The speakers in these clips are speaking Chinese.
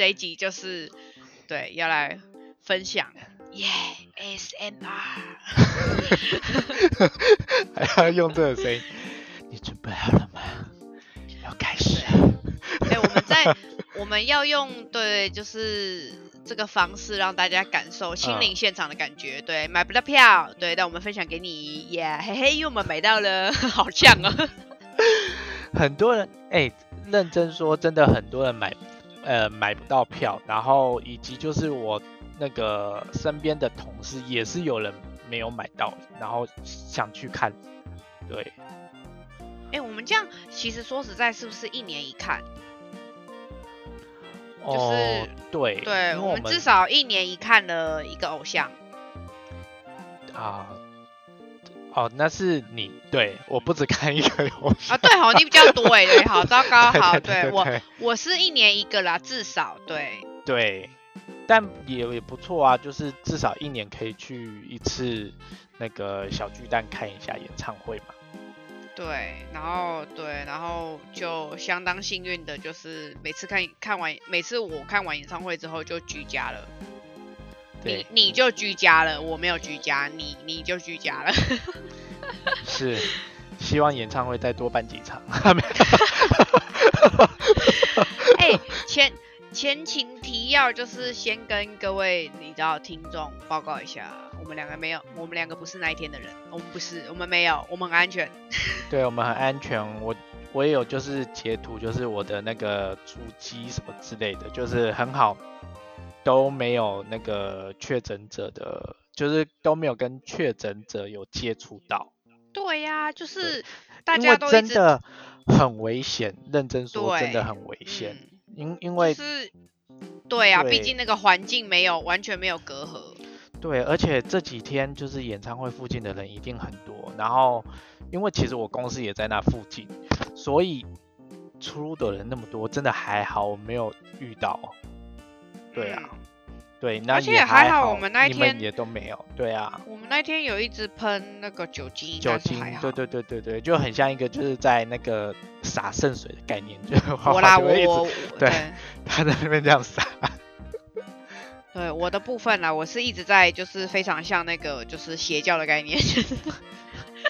这一集就是对要来分享，耶，SMR，还要用这个声音，你准备好了吗？要开始了。哎，我们在我们要用对，就是这个方式让大家感受亲临现场的感觉。对，买不到票，对，但我们分享给你，耶，嘿嘿，因为我们买到了，好像哦。很多人哎，认真说，真的很多人买，呃，买不到票，然后以及就是我那个身边的同事也是有人没有买到，然后想去看，对。哎，我们这样其实说实在，是不是一年一看？就是对，对我们至少一年一看的一个偶像。啊。哦，那是你对我不止看一个游戏啊，对好，你比较多哎，对，好糟糕，好，对我我是一年一个啦，至少对对，但也也不错啊，就是至少一年可以去一次那个小巨蛋看一下演唱会嘛。对，然后对，然后就相当幸运的，就是每次看看完，每次我看完演唱会之后就居家了。你你就居家了，我没有居家，你你就居家了。是，希望演唱会再多办几场。哎，前前情提要就是先跟各位你知道听众报告一下，我们两个没有，我们两个不是那一天的人，我们不是，我们没有，我们很安全。对，我们很安全。我我也有就是截图，就是我的那个主机什么之类的，就是很好。都没有那个确诊者的，就是都没有跟确诊者有接触到。对呀，就是大家都真的很危险，认真说真的很危险。因因为是，对啊，毕竟那个环境没有完全没有隔阂。对，而且这几天就是演唱会附近的人一定很多，然后因为其实我公司也在那附近，所以出入的人那么多，真的还好我没有遇到。对啊，对，那而且还好，我们那一天也都没有。对啊，我们那天有一直喷那个酒精，酒精，对对对对对，就很像一个就是在那个洒圣水的概念，就我啦，我 对，他在那边这样洒。对我的部分呢，我是一直在就是非常像那个就是邪教的概念。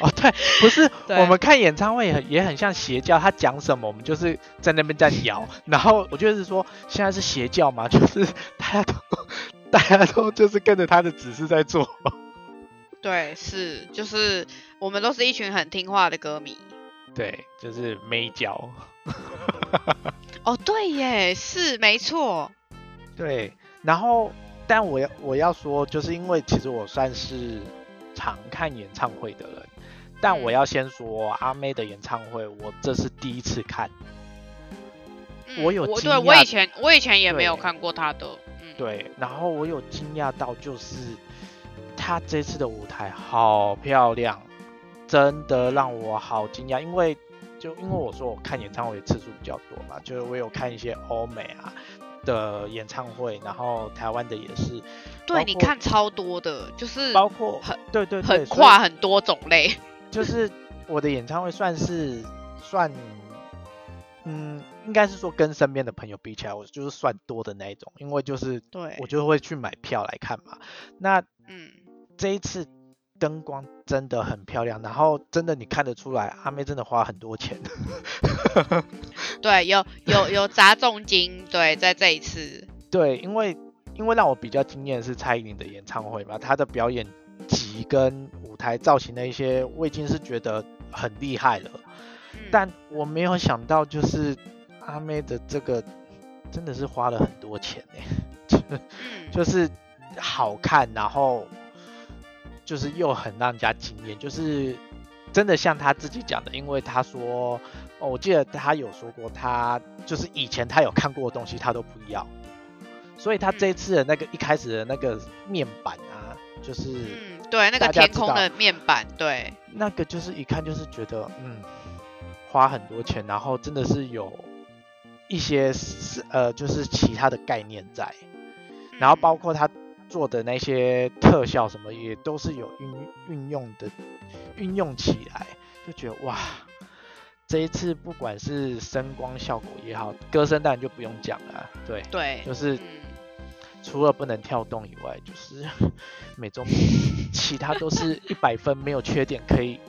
哦，对，不是，我们看演唱会也很也很像邪教，他讲什么我们就是在那边在摇，然后我就是说现在是邪教嘛，就是大家都大家都就是跟着他的指示在做。对，是，就是我们都是一群很听话的歌迷。对，就是没教。哦，对耶，是没错。对，然后但我要我要说，就是因为其实我算是常看演唱会的人。但我要先说阿妹的演唱会，我这是第一次看。我有我对，我以前我以前也没有看过她的。对，然后我有惊讶到，就是她这次的舞台好漂亮，真的让我好惊讶。因为就因为我说我看演唱会次数比较多嘛，就是我有看一些欧美啊的演唱会，然后台湾的也是。对，你看超多的，就是包括很对对很跨很多种类。就是我的演唱会算是算，嗯，应该是说跟身边的朋友比起来，我就是算多的那一种，因为就是对我就会去买票来看嘛。那嗯，这一次灯光真的很漂亮，然后真的你看得出来，阿妹真的花很多钱。对，有有有砸重金，对，在这一次。对，因为因为让我比较惊艳是蔡依林的演唱会嘛，她的表演。级跟舞台造型的一些，我已经是觉得很厉害了，但我没有想到，就是阿妹的这个真的是花了很多钱呢，就是好看，然后就是又很让人家惊艳，就是真的像他自己讲的，因为他说，哦，我记得他有说过，他就是以前他有看过的东西他都不要，所以他这次的那个一开始的那个面板啊，就是。对，那个天空的面板，对，那个就是一看就是觉得，嗯，花很多钱，然后真的是有一些是呃，就是其他的概念在，然后包括他做的那些特效什么，也都是有运运用的，运用起来就觉得哇，这一次不管是声光效果也好，歌声当然就不用讲了，对对，就是除了不能跳动以外，就是 美中其他都是一百分，没有缺点可以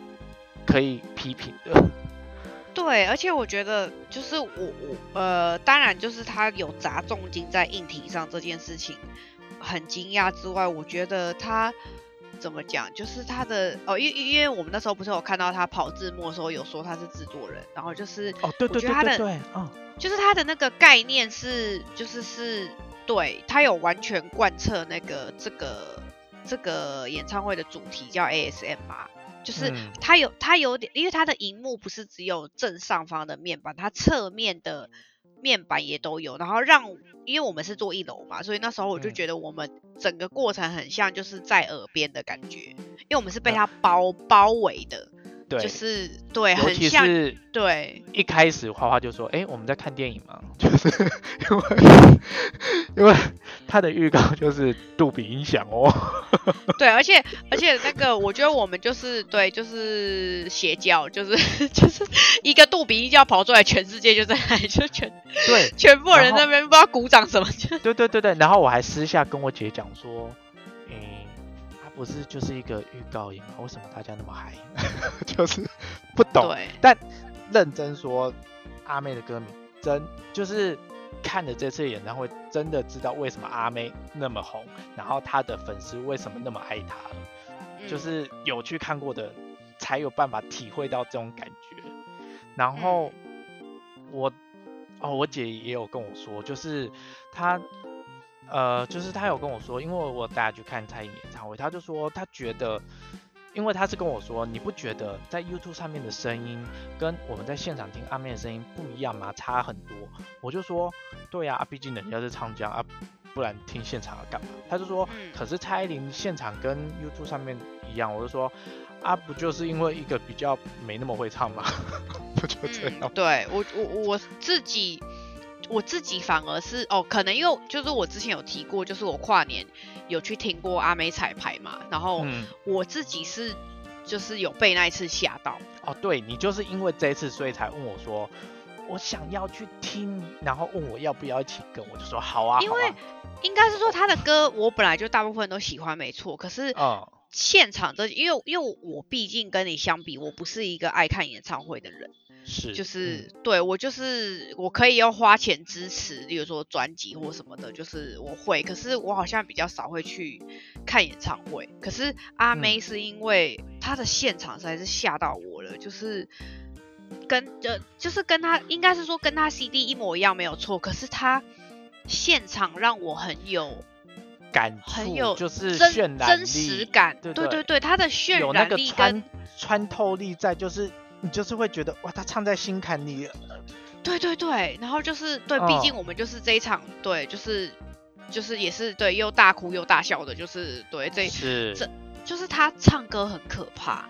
可以批评的。对，而且我觉得就是我我呃，当然就是他有砸重金在硬体上这件事情很惊讶之外，我觉得他。怎么讲？就是他的哦，因因为我们那时候不是有看到他跑字幕的时候，有说他是制作人，然后就是哦，对对对对对，嗯，就是他的那个概念是，就是是对他有完全贯彻那个这个这个演唱会的主题叫 ASM 嘛，就是他有他有点，因为他的荧幕不是只有正上方的面板，它侧面的。面板也都有，然后让，因为我们是坐一楼嘛，所以那时候我就觉得我们整个过程很像就是在耳边的感觉，因为我们是被它包包围的。就是对，很像。对，一开始花花就说：“哎，我们在看电影嘛。”就是因为因为他的预告就是杜比音响哦。对，而且而且那个，我觉得我们就是对，就是邪教，就是 就是一个杜比音效跑出来，全世界就在那里，就全对，全部人那边不知道鼓掌什么。对对对对，然后我还私下跟我姐讲说。不是就是一个预告影吗？为什么大家那么嗨？就是不懂。但认真说，阿妹的歌迷真就是看了这次演唱会，真的知道为什么阿妹那么红，然后她的粉丝为什么那么爱她了。就是有去看过的，才有办法体会到这种感觉。然后我哦，我姐也有跟我说，就是她。呃，就是他有跟我说，因为我带他去看蔡依林演唱会，他就说他觉得，因为他是跟我说，你不觉得在 YouTube 上面的声音跟我们在现场听阿妹的声音不一样吗？差很多。我就说，对呀，毕竟人家是唱将啊，不然听现场要干嘛？他就说，可是蔡依林现场跟 YouTube 上面一样。我就说，啊，不就是因为一个比较没那么会唱吗？不就这样？对我我我自己。我自己反而是哦，可能因为就是我之前有提过，就是我跨年有去听过阿美彩排嘛，然后我自己是就是有被那一次吓到。哦，对你就是因为这一次，所以才问我说我想要去听，然后问我要不要一起跟，我就说好啊。因为应该是说他的歌我本来就大部分都喜欢，没错。可是现场的，因为因为我毕竟跟你相比，我不是一个爱看演唱会的人。是，就是对我就是我可以要花钱支持，比如说专辑或什么的，就是我会。可是我好像比较少会去看演唱会。可是阿妹是因为她的现场实在是吓到我了，就是跟呃就是跟她应该是说跟她 CD 一模一样没有错。可是她现场让我很有感，很有就是真真实感。对对对，它的渲染力跟穿透力在就是。你就是会觉得哇，他唱在心坎里。对对对，然后就是对，毕竟我们就是这一场，对，就是就是也是对，又大哭又大笑的，就是对这这就是他唱歌很可怕，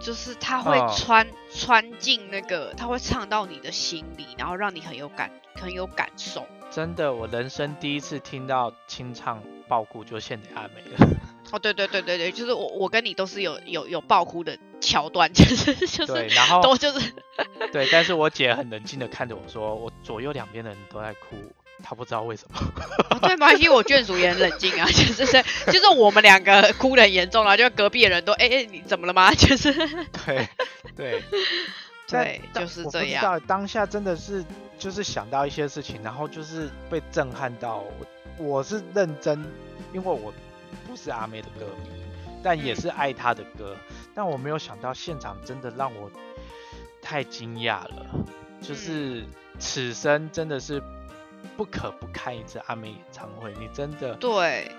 就是他会穿穿进那个，他会唱到你的心里，然后让你很有感很有感受。真的，我人生第一次听到清唱爆哭，就献给阿美了。哦，对对对对对，就是我我跟你都是有有有爆哭的桥段，就是就是，对，然后都就是对，但是我姐很冷静的看着我说，我左右两边的人都在哭，她不知道为什么。对，没关系，我眷属也很冷静啊，就是是就是我们两个哭的很严重啊，就隔壁的人都哎哎你怎么了吗？就是对对对，就是这样。当下真的是就是想到一些事情，然后就是被震撼到，我是认真，因为我。不是阿妹的歌迷，但也是爱她的歌。但我没有想到现场真的让我太惊讶了，就是此生真的是不可不看一次阿妹演唱会。你真的对，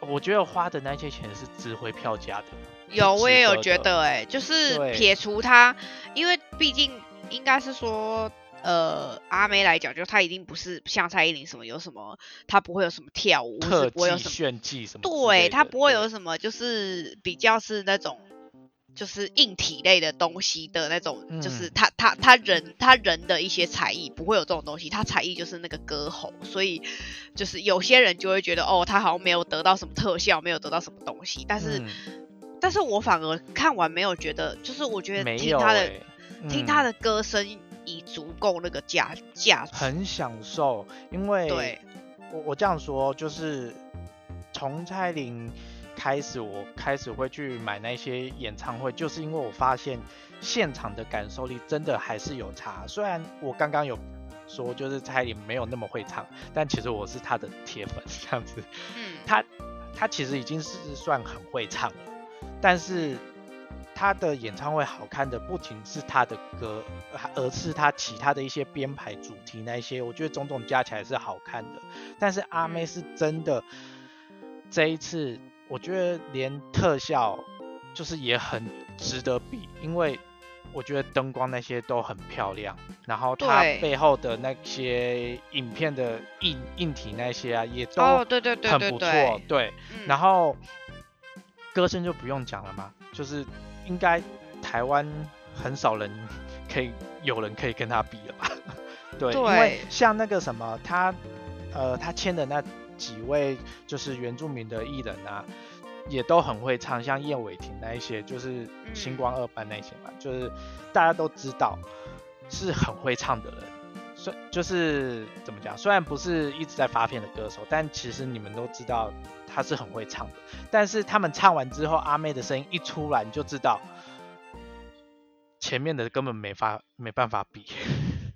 我觉得花的那些钱是值回票价的。有，我也有觉得，哎，就是撇除他，因为毕竟应该是说。呃，阿妹来讲，就她一定不是像蔡依林什么有什么，她不会有什么跳舞，不会有什么炫技什么，对，她不会有什么，就是比较是那种，就是硬体类的东西的那种，就是她她她人她人的一些才艺不会有这种东西，她才艺就是那个歌喉，所以就是有些人就会觉得哦，她好像没有得到什么特效，没有得到什么东西，但是，但是我反而看完没有觉得，就是我觉得听她的。听他的歌声已足够那个价价值，很享受。因为对，我我这样说就是从蔡琳开始，我开始会去买那些演唱会，就是因为我发现现场的感受力真的还是有差。虽然我刚刚有说就是蔡琳没有那么会唱，但其实我是他的铁粉，这样子。嗯，他他其实已经是算很会唱了，但是。他的演唱会好看的不仅是他的歌，而是他其他的一些编排主题那一些，我觉得种种加起来是好看的。但是阿妹是真的，这一次我觉得连特效就是也很值得比，因为我觉得灯光那些都很漂亮，然后他背后的那些影片的硬硬体那些啊也都很不错，对，然后歌声就不用讲了嘛，就是。应该台湾很少人可以有人可以跟他比了吧？对，因为像那个什么，他呃他签的那几位就是原住民的艺人啊，也都很会唱，像叶伟霆那一些，就是星光二班那些嘛，就是大家都知道是很会唱的人。虽就是怎么讲，虽然不是一直在发片的歌手，但其实你们都知道他是很会唱的。但是他们唱完之后，阿妹的声音一出来，你就知道前面的根本没法没办法比。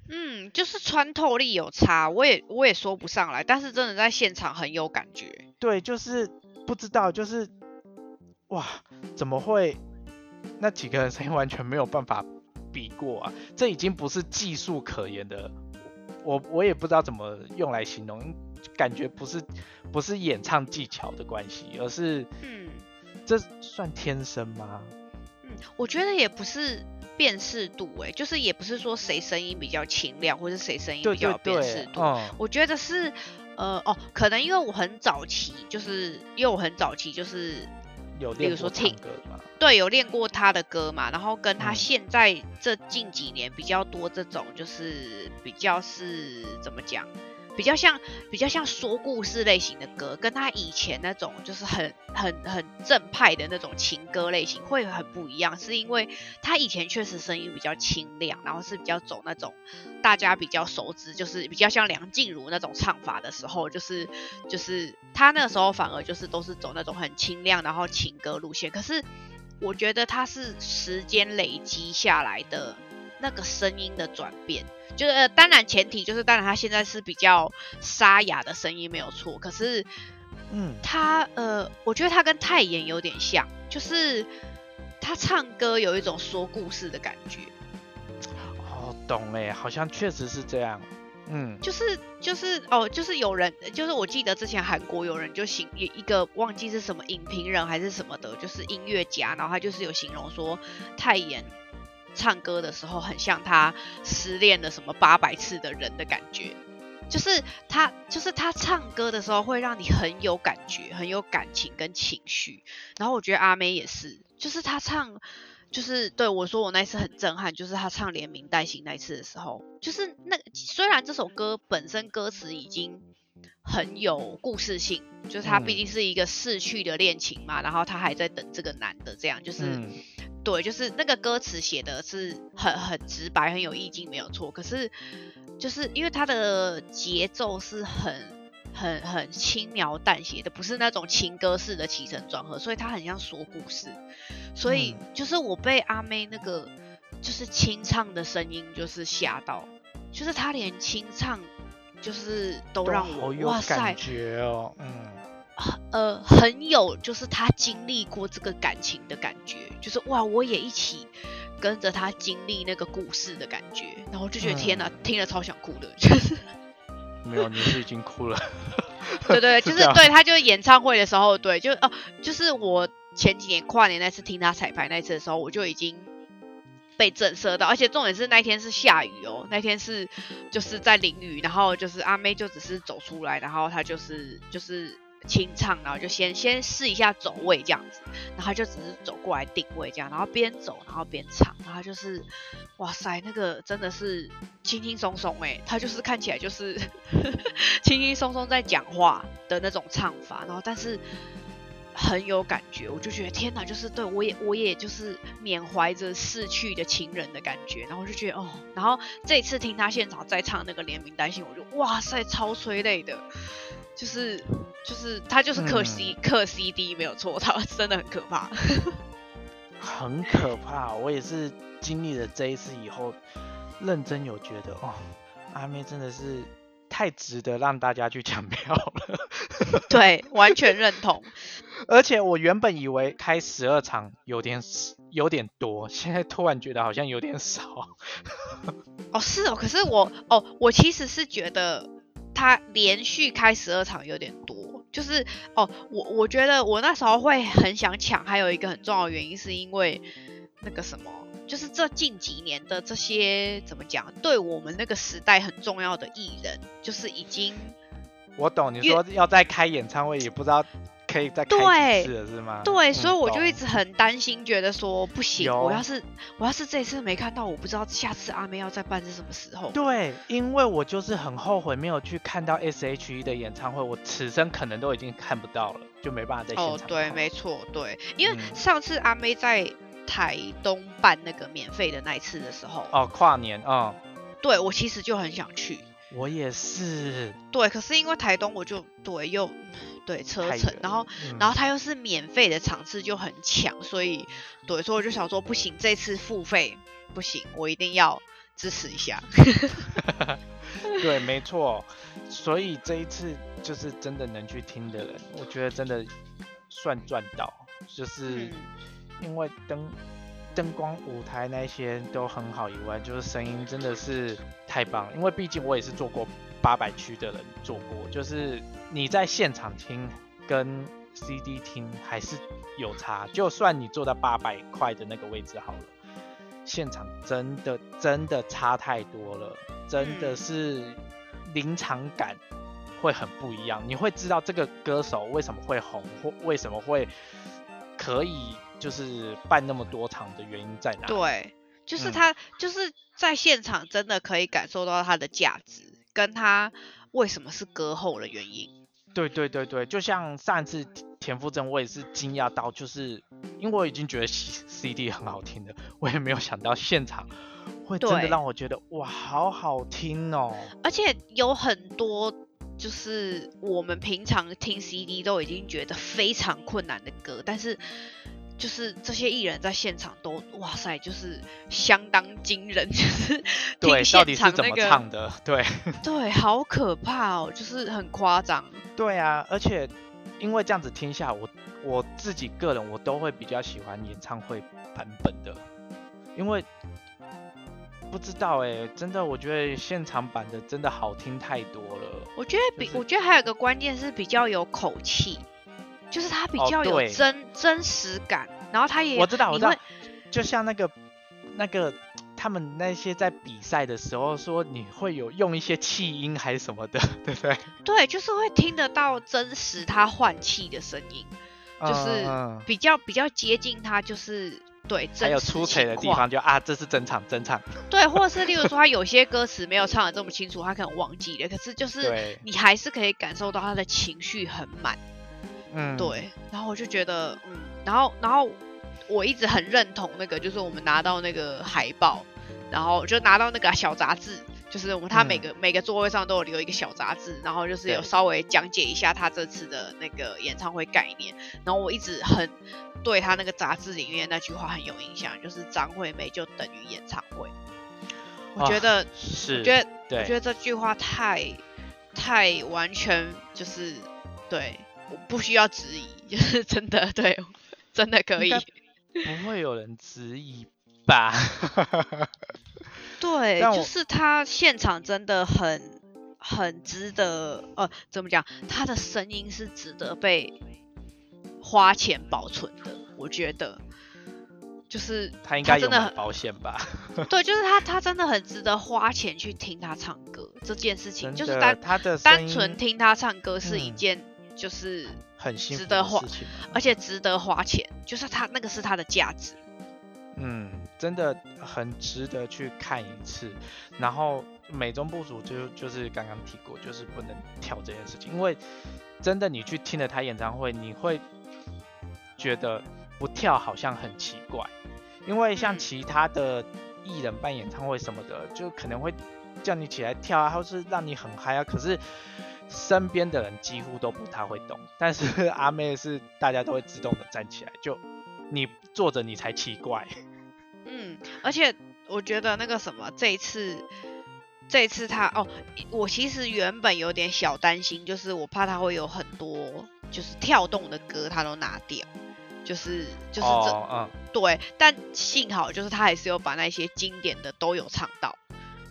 嗯，就是穿透力有差，我也我也说不上来，但是真的在现场很有感觉。对，就是不知道，就是哇，怎么会那几个人声音完全没有办法比过啊？这已经不是技术可言的。我我也不知道怎么用来形容，感觉不是不是演唱技巧的关系，而是嗯，这算天生吗？嗯，我觉得也不是辨识度，哎，就是也不是说谁声音比较清亮，或者谁声音比较辨识度。我觉得是呃哦，可能因为我很早期，就是因为我很早期就是。有比如说听歌吗？对，有练过他的歌嘛，然后跟他现在这近几年比较多这种，就是比较是怎么讲？比较像比较像说故事类型的歌，跟他以前那种就是很很很正派的那种情歌类型会很不一样，是因为他以前确实声音比较清亮，然后是比较走那种大家比较熟知，就是比较像梁静茹那种唱法的时候，就是就是他那时候反而就是都是走那种很清亮，然后情歌路线。可是我觉得他是时间累积下来的。那个声音的转变，就是呃，当然前提就是，当然他现在是比较沙哑的声音没有错，可是，嗯，他呃，我觉得他跟泰妍有点像，就是他唱歌有一种说故事的感觉。哦，懂哎，好像确实是这样，嗯，就是就是哦，就是有人，就是我记得之前韩国有人就形一个忘记是什么影评人还是什么的，就是音乐家，然后他就是有形容说泰妍。唱歌的时候很像他失恋了什么八百次的人的感觉，就是他就是他唱歌的时候会让你很有感觉，很有感情跟情绪。然后我觉得阿妹也是，就是他唱，就是对我说我那次很震撼，就是他唱《连名带姓》那次的时候，就是那虽然这首歌本身歌词已经很有故事性，就是他毕竟是一个逝去的恋情嘛，然后他还在等这个男的，这样就是。对，就是那个歌词写的是很很直白，很有意境，没有错。可是就是因为它的节奏是很很很轻描淡写的，不是那种情歌式的起承转合，所以它很像说故事。所以就是我被阿妹那个就是清唱的声音就是吓到，就是她连清唱就是都让我哇塞，觉哦，嗯。呃，很有就是他经历过这个感情的感觉，就是哇，我也一起跟着他经历那个故事的感觉，然后就觉得天哪，听了超想哭的，就是 没有，你是已经哭了，对对，就是对他就是演唱会的时候，对，就哦，就是我前几年跨年那次听他彩排那次的时候，我就已经被震慑到，而且重点是那天是下雨哦，那天是就是在淋雨，然后就是阿妹就只是走出来，然后她就是就是。清唱，然后就先先试一下走位这样子，然后就只是走过来定位这样，然后边走然后边唱，然后就是，哇塞，那个真的是轻轻松松哎，他就是看起来就是 轻轻松松在讲话的那种唱法，然后但是很有感觉，我就觉得天哪，就是对我也我也就是缅怀着逝去的情人的感觉，然后就觉得哦，然后这次听他现场在唱那个联名单信，我就哇塞，超催泪的，就是就是他就是克 C 克 CD 没有错，他 真的很可怕，很可怕，我也是经历了这一次以后，认真有觉得哦，阿妹真的是。太值得让大家去抢票了，对，完全认同。而且我原本以为开十二场有点有点多，现在突然觉得好像有点少。哦，是哦，可是我哦，我其实是觉得他连续开十二场有点多，就是哦，我我觉得我那时候会很想抢，还有一个很重要的原因是因为那个什么。就是这近几年的这些怎么讲，对我们那个时代很重要的艺人，就是已经我懂你说要再开演唱会，也不知道可以再开几次了，是吗？对，所以我就一直很担心，觉得说不行，我要是我要是这次没看到，我不知道下次阿妹要再办是什么时候。对，因为我就是很后悔没有去看到 S.H.E 的演唱会，我此生可能都已经看不到了，就没办法在现场。哦，对，没错，对，因为上次阿妹在。台东办那个免费的那一次的时候，哦，跨年啊，对我其实就很想去，我也是，对，可是因为台东我就对又对车程，然后然后他又是免费的场次就很抢，所以对，所以我就想说不行，这次付费不行，我一定要支持一下。对，没错，所以这一次就是真的能去听的人，我觉得真的算赚到，就是。因为灯灯光舞台那些都很好以外，就是声音真的是太棒了。因为毕竟我也是做过八百区的人，做过，就是你在现场听跟 CD 听还是有差。就算你坐到八百块的那个位置好了，现场真的真的差太多了，真的是临场感会很不一样。你会知道这个歌手为什么会红，或为什么会可以。就是办那么多场的原因在哪？对，就是他就是在现场真的可以感受到他的价值，跟他为什么是歌后的原因。对对对对，就像上次田馥甄，我也是惊讶到，就是因为我已经觉得 CD 很好听的，我也没有想到现场会真的让我觉得哇，好好听哦！而且有很多就是我们平常听 CD 都已经觉得非常困难的歌，但是。就是这些艺人在现场都哇塞，就是相当惊人，就是对，到底是怎么唱的？对 对，好可怕哦，就是很夸张。对啊，而且因为这样子听下，我我自己个人我都会比较喜欢演唱会版本的，因为不知道哎，真的我觉得现场版的真的好听太多了。我觉得比我觉得还有个关键是比较有口气。就是它比较有真真实感，然后它也我知道我知道，就像那个那个他们那些在比赛的时候说你会有用一些气音还是什么的，对不对？对，就是会听得到真实他换气的声音，就是比较比较接近他，就是对。还有出彩的地方就啊，这是真唱真唱。对，或者是例如说他有些歌词没有唱的这么清楚，他可能忘记了，可是就是你还是可以感受到他的情绪很满。嗯，对，然后我就觉得，嗯，然后，然后我一直很认同那个，就是我们拿到那个海报，然后就拿到那个小杂志，就是我们他每个每个座位上都有留一个小杂志，然后就是有稍微讲解一下他这次的那个演唱会概念，然后我一直很对他那个杂志里面那句话很有印象，就是张惠妹就等于演唱会，我觉得是，我觉得我觉得这句话太太完全就是对。不需要质疑，就 是真的，对，真的可以。不会有人质疑吧？对，就是他现场真的很很值得，呃，怎么讲？他的声音是值得被花钱保存的，我觉得。就是他应该真的很保险吧？对，就是他，他真的很值得花钱去听他唱歌这件事情，就是单他的单纯听他唱歌是一件。就是很值得花，而且值得花钱，就是他那个是他的价值。嗯，真的很值得去看一次。然后美中不足就就是刚刚提过，就是不能跳这件事情，因为真的你去听了他演唱会，你会觉得不跳好像很奇怪，因为像其他的艺人办演唱会什么的，就可能会叫你起来跳啊，或是让你很嗨啊，可是身边的人几乎都不太会动，但是阿妹是大家都会自动的站起来，就你坐着你才奇怪。嗯，而且我觉得那个什么，这一次。这一次他哦，我其实原本有点小担心，就是我怕他会有很多就是跳动的歌他都拿掉，就是就是这嗯对，但幸好就是他还是有把那些经典的都有唱到，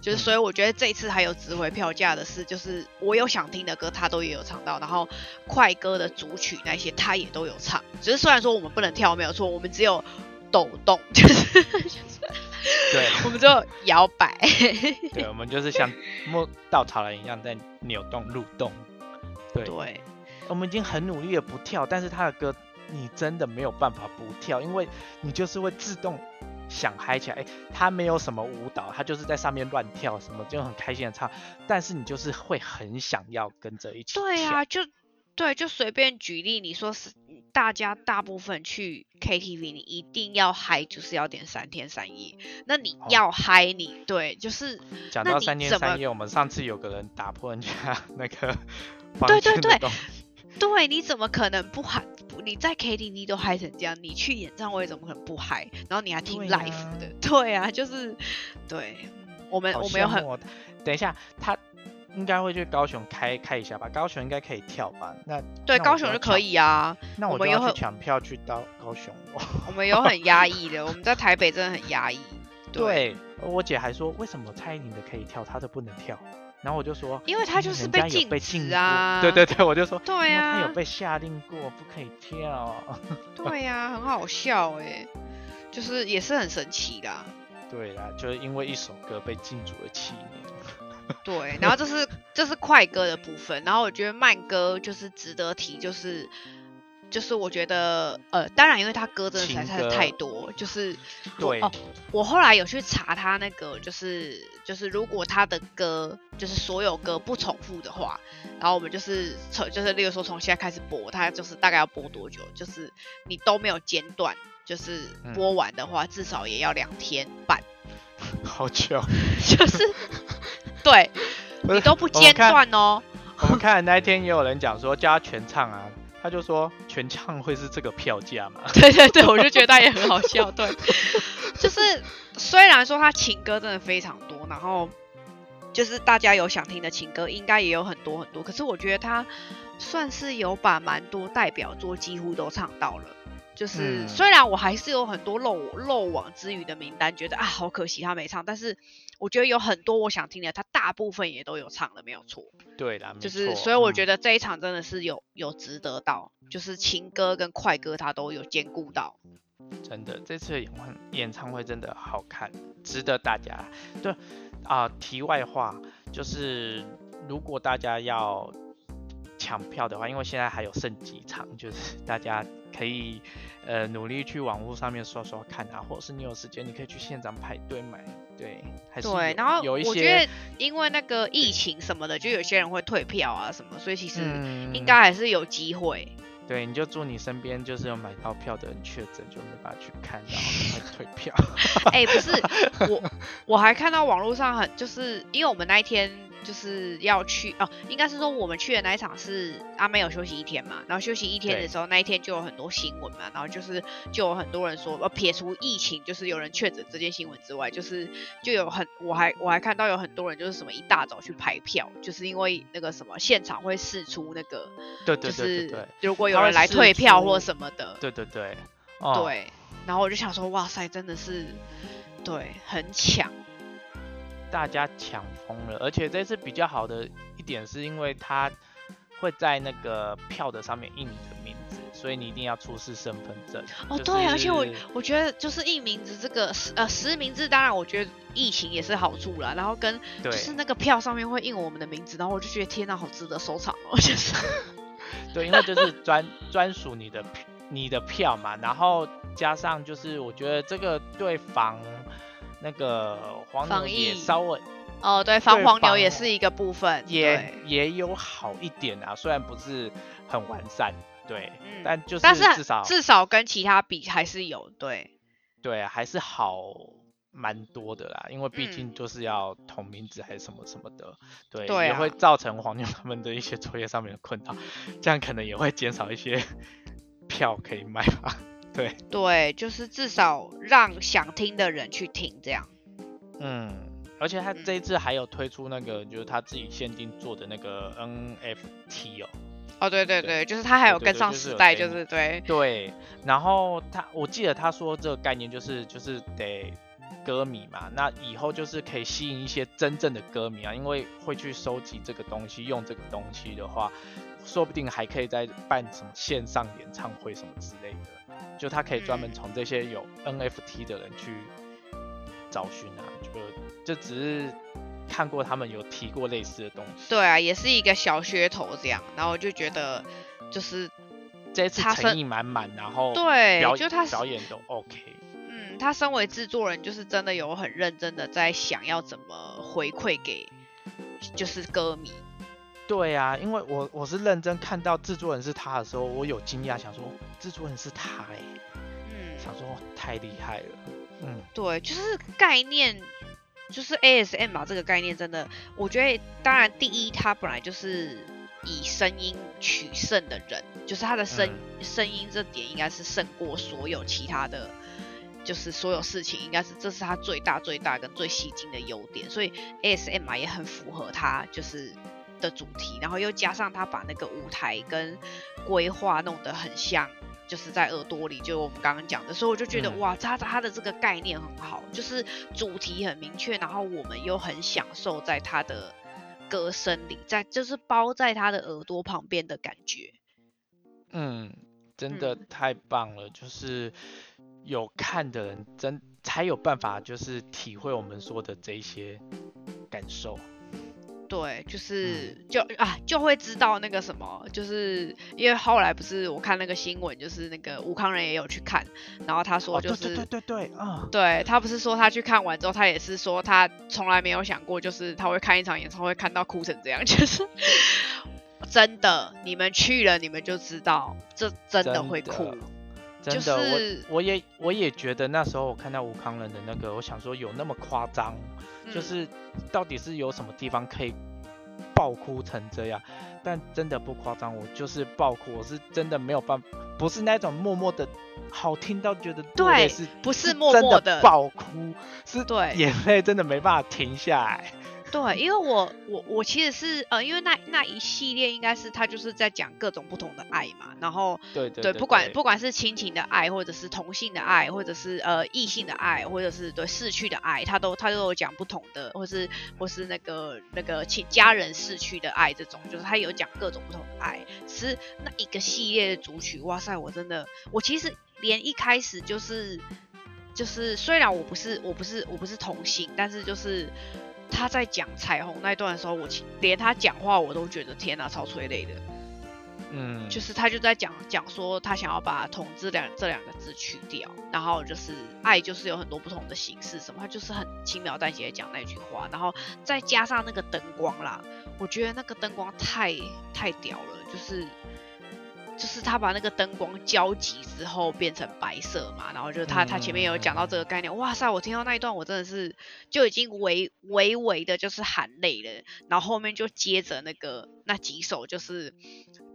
就是所以我觉得这一次还有值回票价的是，就是我有想听的歌他都也有唱到，然后快歌的主曲那些他也都有唱，只是虽然说我们不能跳没有错，我们只有抖动，就是。对，我们就摇摆。对，我们就是像摸稻草人一样在扭动、蠕动。对，我们已经很努力的不跳，但是他的歌你真的没有办法不跳，因为你就是会自动想嗨起来。哎，他没有什么舞蹈，他就是在上面乱跳，什么就很开心的唱，但是你就是会很想要跟着一起。对啊，就。对，就随便举例，你说是大家大部分去 KTV，你一定要嗨，就是要点三天三夜。那你要嗨，你对，就是讲到三天三夜，我们上次有个人打破人家 那个对对对，对，你怎么可能不嗨？你在 KTV 都嗨成这样，你去演唱会怎么可能不嗨？然后你还听 live 的，对啊，就是对，我们我们有很，等一下他。应该会去高雄开开一下吧，高雄应该可以跳吧？那对，高雄就可以啊。那我们要去抢票去到高雄。我们有很压抑的，我们在台北真的很压抑。对，我姐还说，为什么蔡依林的可以跳，她的不能跳？然后我就说，因为他就是被禁止啊。对对对，我就说，对啊，他有被下令过不可以跳。对呀，很好笑哎，就是也是很神奇的。对啦，就是因为一首歌被禁足了七年。对，然后这是这是快歌的部分，然后我觉得慢歌就是值得提，就是就是我觉得呃，当然因为他歌真的实在是太多，就是对哦，我后来有去查他那个，就是就是如果他的歌就是所有歌不重复的话，然后我们就是从就是例如说从现在开始播，他就是大概要播多久？就是你都没有间断，就是播完的话，至少也要两天半，好久，就是。对，你都不间断哦。我们看那一天也有人讲说叫他全唱啊，他就说全唱会是这个票价嘛？对对对，我就觉得他也很好笑。对，就是虽然说他情歌真的非常多，然后就是大家有想听的情歌应该也有很多很多，可是我觉得他算是有把蛮多代表作几乎都唱到了。就是虽然我还是有很多漏漏网之鱼的名单，觉得啊好可惜他没唱，但是我觉得有很多我想听的，他大部分也都有唱了，没有错。对的，就是所以我觉得这一场真的是有有值得到，就是情歌跟快歌他都有兼顾到。真的，这次演演唱会真的好看，值得大家。对啊，题外话就是如果大家要抢票的话，因为现在还有剩几场，就是大家可以。呃，努力去网络上面刷刷看啊，或者是你有时间，你可以去现场排队买。对，还是对。然后有一些，我觉得因为那个疫情什么的，就有些人会退票啊什么，所以其实应该还是有机会。对，你就祝你身边就是有买到票的人确诊，就没办法去看，然后快退票。哎，不是，我我还看到网络上很，就是因为我们那一天。就是要去哦，应该是说我们去的那一场是阿妹有休息一天嘛，然后休息一天的时候，那一天就有很多新闻嘛，然后就是就有很多人说，呃，撇除疫情，就是有人确诊这件新闻之外，就是就有很，我还我还看到有很多人就是什么一大早去排票，就是因为那个什么现场会试出那个，对对对对，如果有人来退票或什么的，对对对，对，然后我就想说，哇塞，真的是，对，很抢。大家抢疯了，而且这次比较好的一点是因为它会在那个票的上面印你的名字，所以你一定要出示身份证。哦，对，而且我我觉得就是印名字这个实呃实名制，当然我觉得疫情也是好处啦。然后跟就是那个票上面会印我们的名字，然后我就觉得天呐，好值得收藏哦，就是。对，因为就是专专属你的你的票嘛，然后加上就是我觉得这个对防。那个黄牛也稍微哦，对，防黄牛也是一个部分，也也有好一点啊，虽然不是很完善，对，但就是至少至少跟其他比还是有对，对，还是好蛮多的啦，因为毕竟就是要同名字还是什么什么的，对，也会造成黄牛他们的一些作业上面的困扰，这样可能也会减少一些 票可以卖吧，对，对，就是至少让想听的人去听这样，嗯。而且他这一次还有推出那个，就是他自己限定做的那个 NFT 哦。哦，对对对，就是他还有跟上时代，就是对。对，然后他，我记得他说这个概念就是就是得歌迷嘛，那以后就是可以吸引一些真正的歌迷啊，因为会去收集这个东西，用这个东西的话，说不定还可以再办什么线上演唱会什么之类的，就他可以专门从这些有 NFT 的人去找寻啊，就。就只是看过他们有提过类似的东西，对啊，也是一个小噱头这样，然后就觉得就是这次诚意满满，然后对，就他表演都 OK，嗯，他身为制作人，就是真的有很认真的在想要怎么回馈给就是歌迷，对啊，因为我我是认真看到制作人是他的时候，我有惊讶，想说制作人是他哎，嗯，想说太厉害了，嗯，对，就是概念。就是 ASM 啊，这个概念真的，我觉得当然第一，他本来就是以声音取胜的人，就是他的声声音这点应该是胜过所有其他的，就是所有事情应该是这是他最大最大跟最吸睛的优点，所以 ASMR 也很符合他就是的主题，然后又加上他把那个舞台跟规划弄得很像。就是在耳朵里，就我们刚刚讲的，所以我就觉得哇，他他的这个概念很好，就是主题很明确，然后我们又很享受在他的歌声里，在就是包在他的耳朵旁边的感觉。嗯，真的太棒了，就是有看的人真才有办法，就是体会我们说的这些感受。对，就是就啊，就会知道那个什么，就是因为后来不是我看那个新闻，就是那个吴康仁也有去看，然后他说就是对对对啊，对他不是说他去看完之后，他也是说他从来没有想过，就是他会看一场演唱会看到哭成这样，就是真的，你们去了你们就知道，这真的会哭，真的，我我也我也觉得那时候我看到吴康仁的那个，我想说有那么夸张。就是到底是有什么地方可以爆哭成这样？但真的不夸张，我就是爆哭，我是真的没有办法，不是那种默默的好听到觉得对，是不是默默的爆哭？是对，眼泪真的没办法停下来。对，因为我我我其实是呃，因为那那一系列应该是他就是在讲各种不同的爱嘛，然后对对，不管不管是亲情的爱，或者是同性的爱，或者是呃异性的爱，或者是对逝去的爱，他都他都有讲不同的，或是或是那个那个亲家人逝去的爱这种，就是他有讲各种不同的爱。是那一个系列的主曲，哇塞，我真的我其实连一开始就是就是虽然我不是我不是我不是同性，但是就是。他在讲彩虹那段的时候，我连他讲话我都觉得天哪，超催泪的。嗯，就是他就在讲讲说他想要把“统治两这两个字去掉，然后就是爱就是有很多不同的形式什么，他就是很轻描淡写的讲那句话，然后再加上那个灯光啦，我觉得那个灯光太太屌了，就是。就是他把那个灯光交集之后变成白色嘛，然后就他他前面有讲到这个概念，哇塞，我听到那一段我真的是就已经微微微的就是含泪了，然后后面就接着那个那几首就是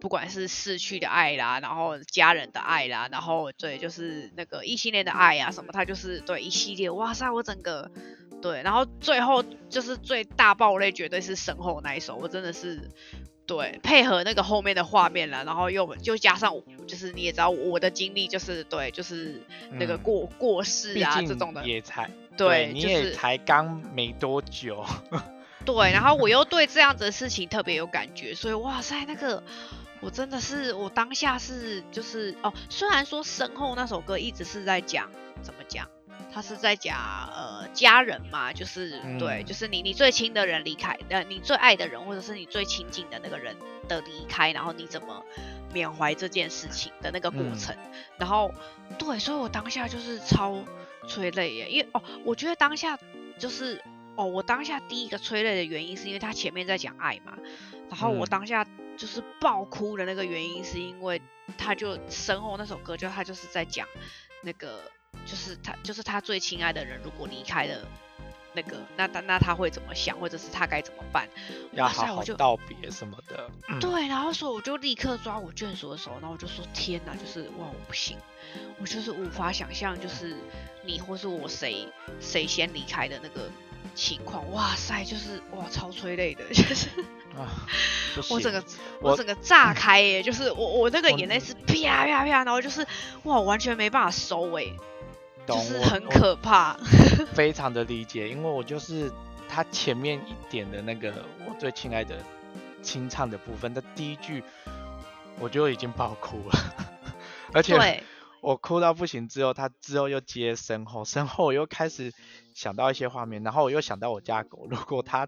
不管是逝去的爱啦，然后家人的爱啦，然后对就是那个异性恋的爱啊什么，他就是对一系列，哇塞，我整个对，然后最后就是最大爆泪绝对是身后那一首，我真的是。对，配合那个后面的画面了，然后又就加上，就是你也知道我的经历，就是对，就是那个过过世啊这种的，也才对，你也才刚没多久，对，然后我又对这样子的事情特别有感觉，所以哇塞，那个我真的是我当下是就是哦，虽然说身后那首歌一直是在讲怎么讲。他是在讲呃家人嘛，就是对，就是你你最亲的人离开，呃你最爱的人或者是你最亲近的那个人的离开，然后你怎么缅怀这件事情的那个过程，然后对，所以我当下就是超催泪耶，因为哦，我觉得当下就是哦，我当下第一个催泪的原因是因为他前面在讲爱嘛，然后我当下就是爆哭的那个原因，是因为他就身后那首歌，就他就是在讲那个，就是他就是他最亲爱的人如果离开了。那个，那他那他会怎么想，或者是他该怎么办？要好好道别什么的。对，然后说我就立刻抓我眷属的手，然后我就说天哪，就是哇，我不行，我就是无法想象，就是你或是我谁谁先离开的那个情况。哇塞，就是哇，超催泪的，就是 啊，我整个我整个炸开耶，就是我我那个眼泪是啪啪啪，然后就是哇，完全没办法收哎。就是很可怕，非常的理解，因为我就是他前面一点的那个我最亲爱的清唱的部分的第一句，我就已经爆哭了，而且我哭到不行之后，他之后又接身后，身后我又开始想到一些画面，然后我又想到我家狗，如果他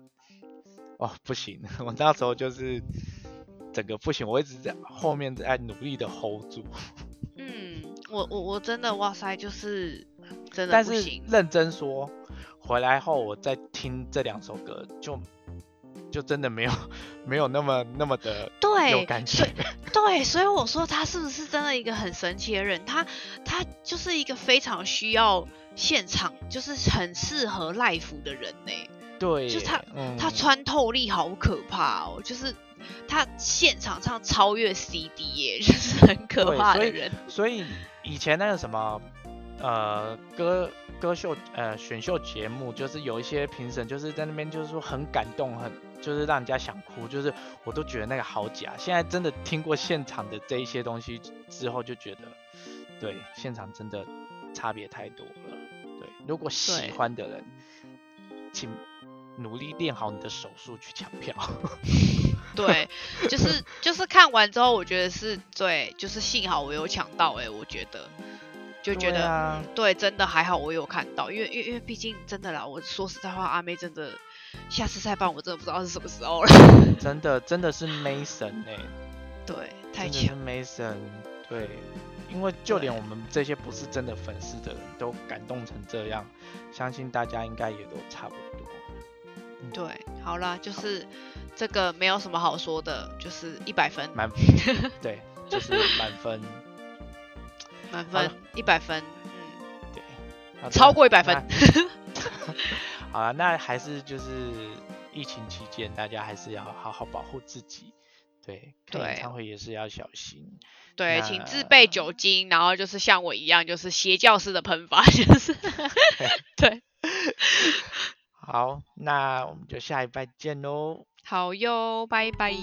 哦不行，我那时候就是整个不行，我一直在后面在努力的 hold 住。我我我真的哇塞，就是真的但是认真说，回来后我再听这两首歌，就就真的没有没有那么那么的有感觉。对，所以我说他是不是真的一个很神奇的人？他他就是一个非常需要现场，就是很适合 live 的人呢。对，就他他穿透力好可怕哦，就是。他现场唱超越 CD 耶，就是很可怕的人。所以以前那个什么呃歌歌秀呃选秀节目，就是有一些评审就是在那边就是说很感动，很就是让人家想哭，就是我都觉得那个好假。现在真的听过现场的这一些东西之后，就觉得对现场真的差别太多了。对，如果喜欢的人，请。努力练好你的手速去抢票。对，就是就是看完之后，我觉得是对，就是幸好我有抢到哎，我觉得。就觉得对，真的还好我有看到，因为因为因为毕竟真的啦，我说实在话，阿妹真的下次再办，我真的不知道是什么时候了。真的真的是 Mason 哎，对，太强，Mason，对，因为就连我们这些不是真的粉丝的人都感动成这样，相信大家应该也都差不多。对，好啦，就是这个没有什么好说的，就是一百分，满，对，就是满分，满分一百分，嗯，对，超过一百分。好了，那还是就是疫情期间，大家还是要好好保护自己，对，对，演唱会也是要小心，对，请自备酒精，然后就是像我一样，就是邪教式的喷发，就是，对。好，那我们就下一拜见喽。好哟，拜拜。